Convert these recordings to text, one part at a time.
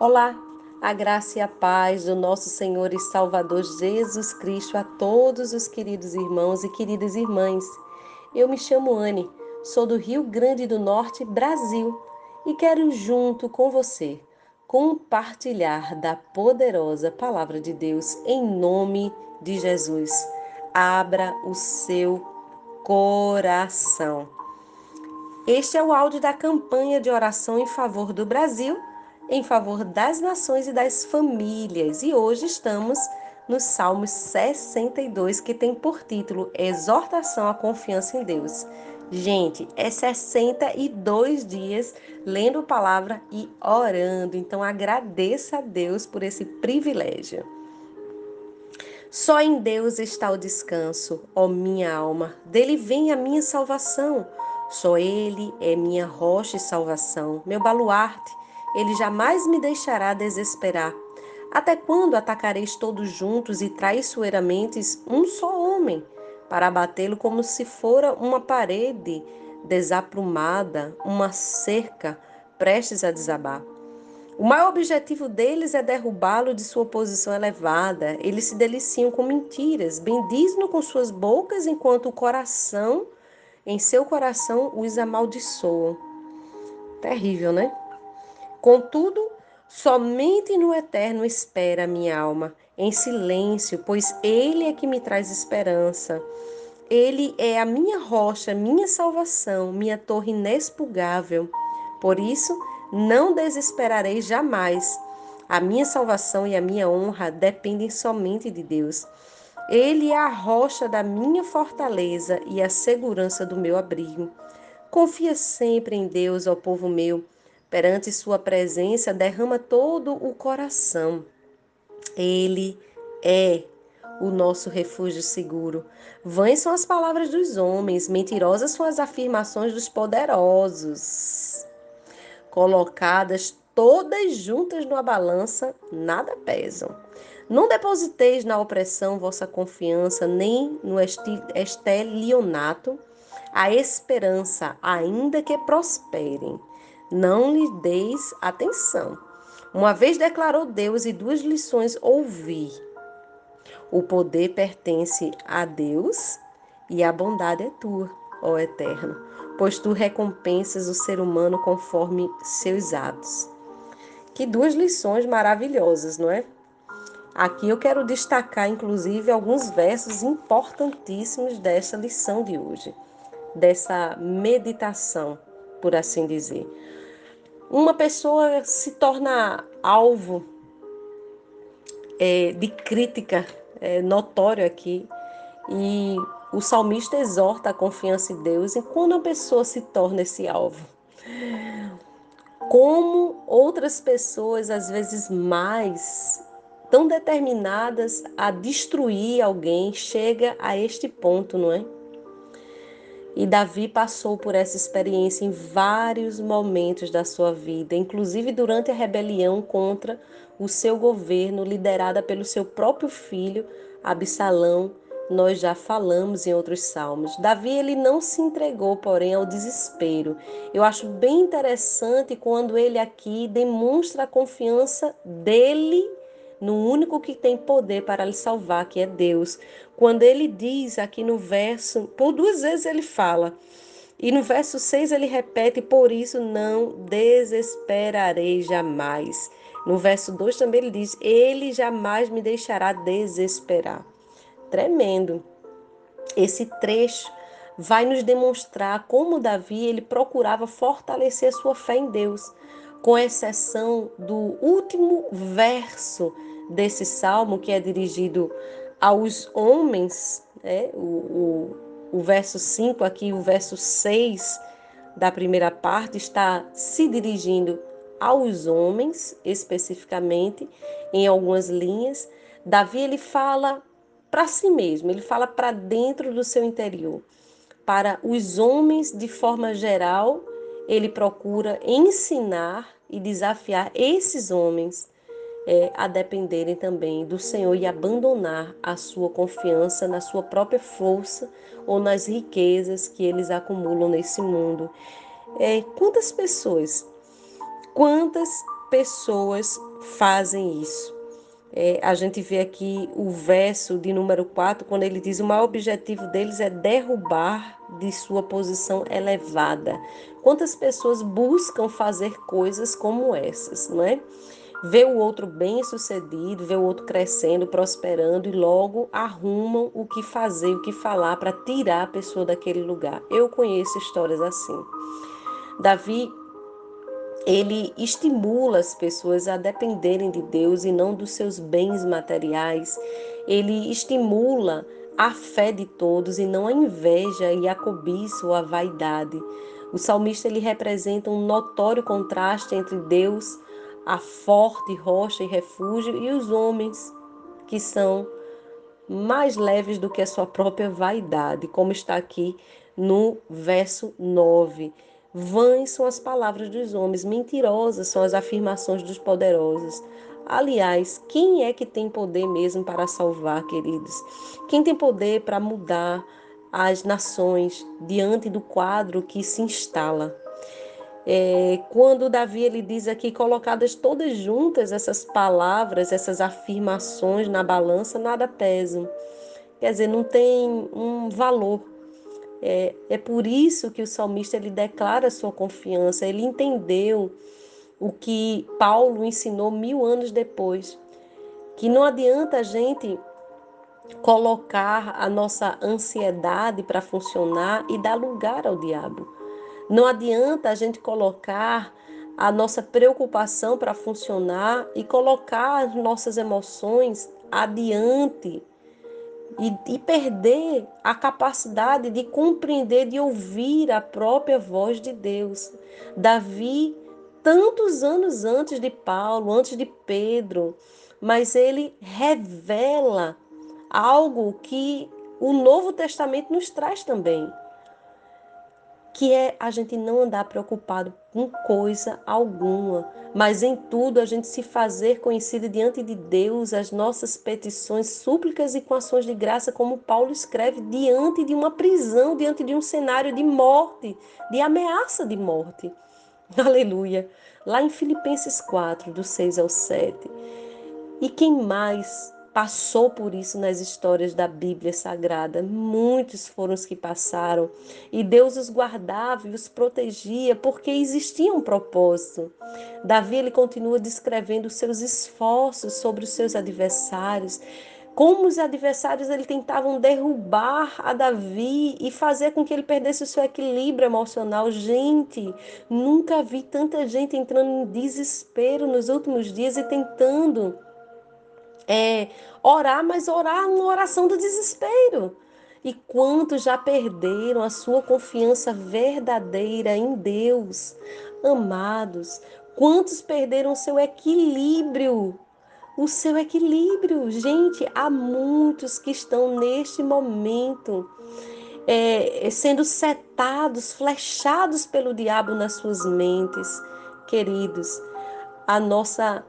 Olá, a graça e a paz do nosso Senhor e Salvador Jesus Cristo a todos os queridos irmãos e queridas irmãs. Eu me chamo Anne, sou do Rio Grande do Norte, Brasil, e quero junto com você compartilhar da poderosa palavra de Deus em nome de Jesus. Abra o seu coração. Este é o áudio da campanha de oração em favor do Brasil em favor das nações e das famílias. E hoje estamos no Salmo 62, que tem por título Exortação à Confiança em Deus. Gente, é 62 dias lendo a palavra e orando. Então agradeça a Deus por esse privilégio. Só em Deus está o descanso, ó minha alma. Dele vem a minha salvação. Só Ele é minha rocha e salvação, meu baluarte ele jamais me deixará desesperar. Até quando atacareis todos juntos e traiçoeiramente um só homem, para abatê-lo como se fora uma parede desaprumada, uma cerca prestes a desabar? O maior objetivo deles é derrubá-lo de sua posição elevada. Eles se deliciam com mentiras, bendizem-no com suas bocas, enquanto o coração, em seu coração, os amaldiçoam. Terrível, né? Contudo, somente no eterno espera minha alma, em silêncio, pois Ele é que me traz esperança. Ele é a minha rocha, minha salvação, minha torre inexpugável. Por isso, não desesperarei jamais. A minha salvação e a minha honra dependem somente de Deus. Ele é a rocha da minha fortaleza e a segurança do meu abrigo. Confia sempre em Deus, ó povo meu Perante Sua presença, derrama todo o coração. Ele é o nosso refúgio seguro. Vãs são as palavras dos homens, mentirosas são as afirmações dos poderosos. Colocadas todas juntas numa balança, nada pesam. Não depositeis na opressão vossa confiança, nem no estelionato, a esperança, ainda que prosperem não lhe deis atenção. Uma vez declarou Deus e duas lições ouvi. O poder pertence a Deus e a bondade é tua, ó Eterno, pois tu recompensas o ser humano conforme seus atos. Que duas lições maravilhosas, não é? Aqui eu quero destacar, inclusive, alguns versos importantíssimos dessa lição de hoje, dessa meditação, por assim dizer uma pessoa se torna alvo é, de crítica é, notório aqui e o salmista exorta a confiança em Deus e quando a pessoa se torna esse alvo como outras pessoas às vezes mais tão determinadas a destruir alguém chega a este ponto, não é? E Davi passou por essa experiência em vários momentos da sua vida, inclusive durante a rebelião contra o seu governo, liderada pelo seu próprio filho, Absalão. Nós já falamos em outros salmos. Davi ele não se entregou, porém, ao desespero. Eu acho bem interessante quando ele aqui demonstra a confiança dele no único que tem poder para lhe salvar, que é Deus. Quando ele diz aqui no verso, por duas vezes ele fala, e no verso 6 ele repete: Por isso não desesperarei jamais. No verso 2 também ele diz: Ele jamais me deixará desesperar. Tremendo. Esse trecho vai nos demonstrar como Davi ele procurava fortalecer sua fé em Deus, com exceção do último verso desse salmo que é dirigido aos homens, né? o, o, o verso 5 aqui, o verso 6 da primeira parte está se dirigindo aos homens especificamente em algumas linhas. Davi ele fala para si mesmo, ele fala para dentro do seu interior. Para os homens de forma geral, ele procura ensinar e desafiar esses homens é, a dependerem também do Senhor e abandonar a sua confiança na sua própria força ou nas riquezas que eles acumulam nesse mundo. É, quantas pessoas, quantas pessoas fazem isso. É, a gente vê aqui o verso de número 4, quando ele diz: o maior objetivo deles é derrubar de sua posição elevada. Quantas pessoas buscam fazer coisas como essas, não é? Vê o outro bem sucedido, vê o outro crescendo, prosperando e logo arrumam o que fazer, o que falar para tirar a pessoa daquele lugar. Eu conheço histórias assim. Davi ele estimula as pessoas a dependerem de Deus e não dos seus bens materiais. Ele estimula a fé de todos e não a inveja e a cobiça ou a vaidade. O salmista ele representa um notório contraste entre Deus, a forte rocha e refúgio, e os homens, que são mais leves do que a sua própria vaidade, como está aqui no verso 9. Vãs são as palavras dos homens, mentirosas são as afirmações dos poderosos. Aliás, quem é que tem poder mesmo para salvar, queridos? Quem tem poder para mudar as nações diante do quadro que se instala? É, quando Davi ele diz aqui, colocadas todas juntas essas palavras, essas afirmações na balança, nada pesam. Quer dizer, não tem um valor é, é por isso que o salmista ele declara sua confiança. Ele entendeu o que Paulo ensinou mil anos depois, que não adianta a gente colocar a nossa ansiedade para funcionar e dar lugar ao diabo. Não adianta a gente colocar a nossa preocupação para funcionar e colocar as nossas emoções adiante e, e perder a capacidade de compreender, de ouvir a própria voz de Deus. Davi, tantos anos antes de Paulo, antes de Pedro, mas ele revela algo que o Novo Testamento nos traz também que é a gente não andar preocupado com coisa alguma, mas em tudo a gente se fazer conhecido diante de Deus as nossas petições, súplicas e com ações de graça, como Paulo escreve, diante de uma prisão, diante de um cenário de morte, de ameaça de morte. Aleluia. Lá em Filipenses 4, do 6 ao 7. E quem mais passou por isso nas histórias da Bíblia Sagrada. Muitos foram os que passaram e Deus os guardava e os protegia porque existia um propósito. Davi ele continua descrevendo os seus esforços sobre os seus adversários. Como os adversários ele tentavam derrubar a Davi e fazer com que ele perdesse o seu equilíbrio emocional. Gente, nunca vi tanta gente entrando em desespero nos últimos dias e tentando é, orar, mas orar uma oração do desespero. E quantos já perderam a sua confiança verdadeira em Deus, amados? Quantos perderam o seu equilíbrio? O seu equilíbrio, gente, há muitos que estão neste momento é, sendo setados, flechados pelo diabo nas suas mentes, queridos. A nossa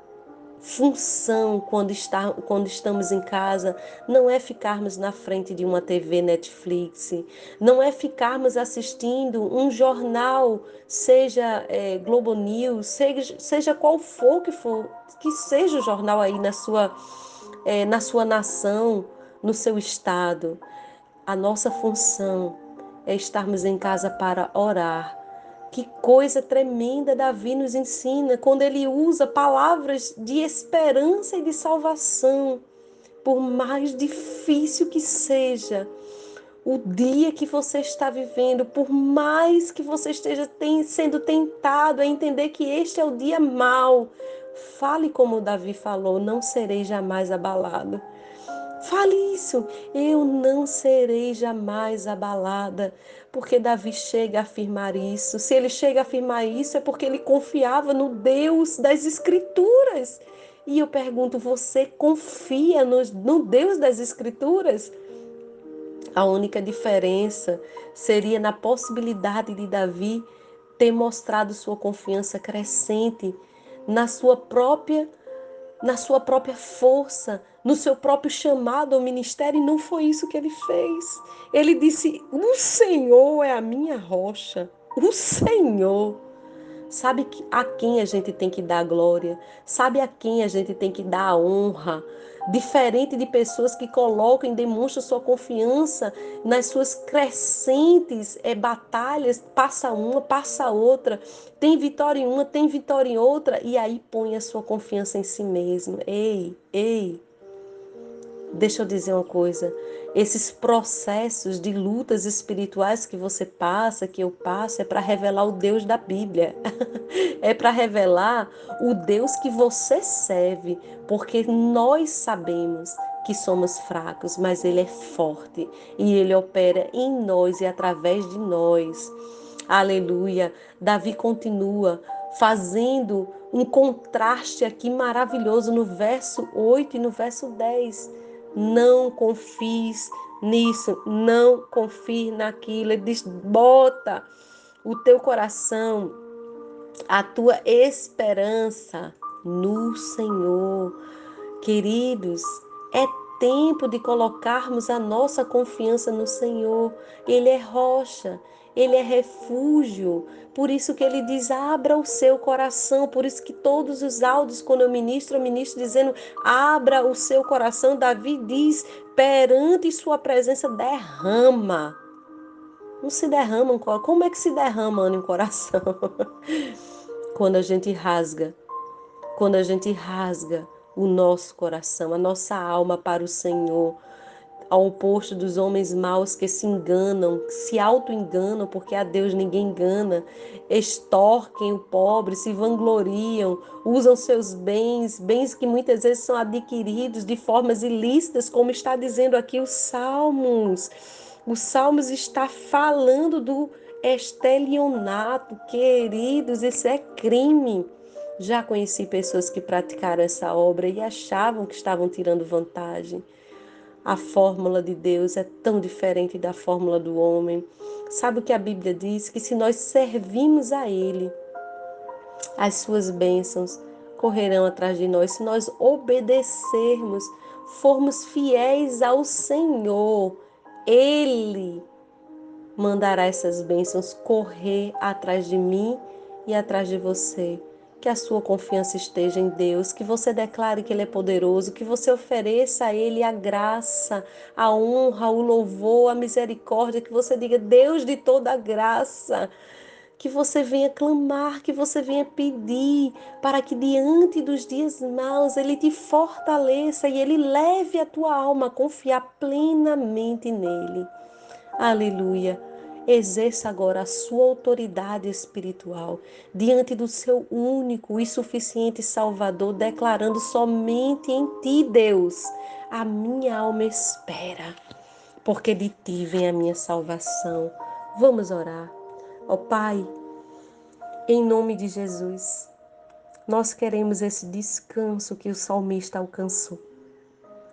função quando, está, quando estamos em casa não é ficarmos na frente de uma TV Netflix, não é ficarmos assistindo um jornal, seja é, Globo News, seja, seja qual for que for, que seja o jornal aí na sua, é, na sua nação, no seu estado. A nossa função é estarmos em casa para orar que coisa tremenda Davi nos ensina quando ele usa palavras de esperança e de salvação. Por mais difícil que seja o dia que você está vivendo, por mais que você esteja sendo tentado a entender que este é o dia mau, fale como Davi falou: não serei jamais abalado. Fale isso, eu não serei jamais abalada, porque Davi chega a afirmar isso. Se ele chega a afirmar isso, é porque ele confiava no Deus das Escrituras. E eu pergunto: você confia no, no Deus das Escrituras? A única diferença seria na possibilidade de Davi ter mostrado sua confiança crescente na sua própria na sua própria força, no seu próprio chamado ao ministério, e não foi isso que ele fez. Ele disse: O Senhor é a minha rocha, o Senhor. Sabe a quem a gente tem que dar glória, sabe a quem a gente tem que dar honra. Diferente de pessoas que colocam e demonstram sua confiança nas suas crescentes é, batalhas, passa uma, passa outra, tem vitória em uma, tem vitória em outra, e aí põe a sua confiança em si mesmo. Ei, ei, Deixa eu dizer uma coisa: esses processos de lutas espirituais que você passa, que eu passo, é para revelar o Deus da Bíblia. é para revelar o Deus que você serve, porque nós sabemos que somos fracos, mas Ele é forte e Ele opera em nós e através de nós. Aleluia. Davi continua fazendo um contraste aqui maravilhoso no verso 8 e no verso 10 não confies nisso, não confie naquilo. Ele diz: bota o teu coração, a tua esperança no Senhor. Queridos, é tempo de colocarmos a nossa confiança no Senhor. Ele é rocha, ele é refúgio. Por isso que ele diz: abra o seu coração. Por isso que todos os áudios, quando eu ministro, eu ministro dizendo: abra o seu coração. Davi diz: perante sua presença, derrama. Não se derrama um coração. Como é que se derrama no coração? quando a gente rasga. Quando a gente rasga o nosso coração, a nossa alma para o Senhor ao oposto dos homens maus que se enganam, se auto-enganam, porque a Deus ninguém engana, extorquem o pobre, se vangloriam, usam seus bens, bens que muitas vezes são adquiridos de formas ilícitas, como está dizendo aqui os Salmos. Os Salmos está falando do estelionato, queridos, isso é crime. Já conheci pessoas que praticaram essa obra e achavam que estavam tirando vantagem. A fórmula de Deus é tão diferente da fórmula do homem. Sabe o que a Bíblia diz? Que se nós servimos a Ele, as suas bênçãos correrão atrás de nós. Se nós obedecermos, formos fiéis ao Senhor, Ele mandará essas bênçãos correr atrás de mim e atrás de você que a sua confiança esteja em Deus, que você declare que Ele é poderoso, que você ofereça a Ele a graça, a honra, o louvor, a misericórdia, que você diga, Deus de toda graça, que você venha clamar, que você venha pedir, para que diante dos dias maus Ele te fortaleça e Ele leve a tua alma a confiar plenamente nele. Aleluia. Exerça agora a sua autoridade espiritual diante do seu único e suficiente Salvador, declarando somente em ti, Deus, a minha alma espera, porque de ti vem a minha salvação. Vamos orar. Ó oh, Pai, em nome de Jesus, nós queremos esse descanso que o salmista alcançou.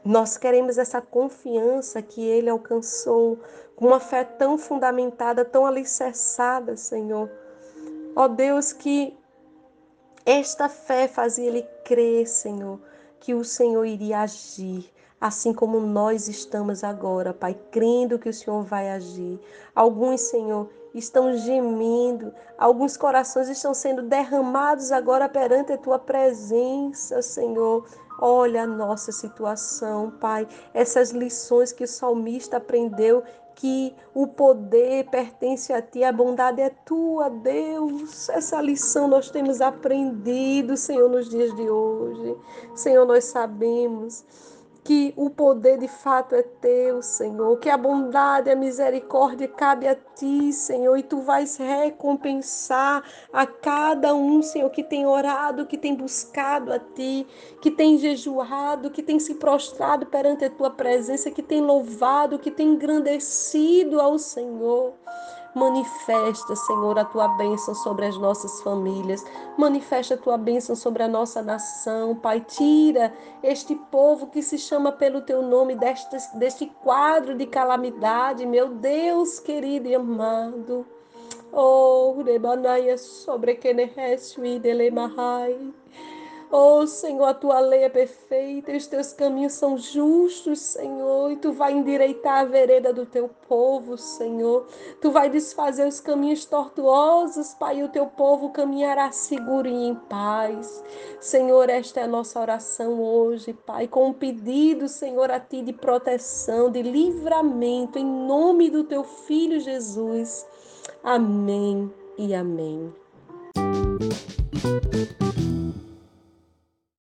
Nós queremos essa confiança que ele alcançou, com uma fé tão fundamentada, tão alicerçada, Senhor. Ó Deus, que esta fé fazia ele crer, Senhor, que o Senhor iria agir, assim como nós estamos agora, Pai, crendo que o Senhor vai agir. Alguns, Senhor, estão gemendo, alguns corações estão sendo derramados agora perante a tua presença, Senhor. Olha a nossa situação, Pai, essas lições que o salmista aprendeu que o poder pertence a ti, a bondade é tua, Deus. Essa lição nós temos aprendido, Senhor, nos dias de hoje. Senhor, nós sabemos que o poder de fato é teu, Senhor, que a bondade a misericórdia cabe a ti, Senhor, e tu vais recompensar a cada um, Senhor, que tem orado, que tem buscado a ti, que tem jejuado, que tem se prostrado perante a tua presença, que tem louvado, que tem engrandecido ao Senhor. Manifesta, Senhor, a tua bênção sobre as nossas famílias. Manifesta a tua bênção sobre a nossa nação. Pai, tira este povo que se chama pelo teu nome deste, deste quadro de calamidade, meu Deus querido e amado. Oh, Rebanaia sobre Kenehesh Mahai. Oh, Senhor, a tua lei é perfeita os teus caminhos são justos, Senhor, e tu vai endireitar a vereda do teu povo, Senhor. Tu vai desfazer os caminhos tortuosos, Pai, e o teu povo caminhará seguro e em paz. Senhor, esta é a nossa oração hoje, Pai, com um pedido, Senhor, a ti de proteção, de livramento, em nome do teu filho Jesus. Amém e amém.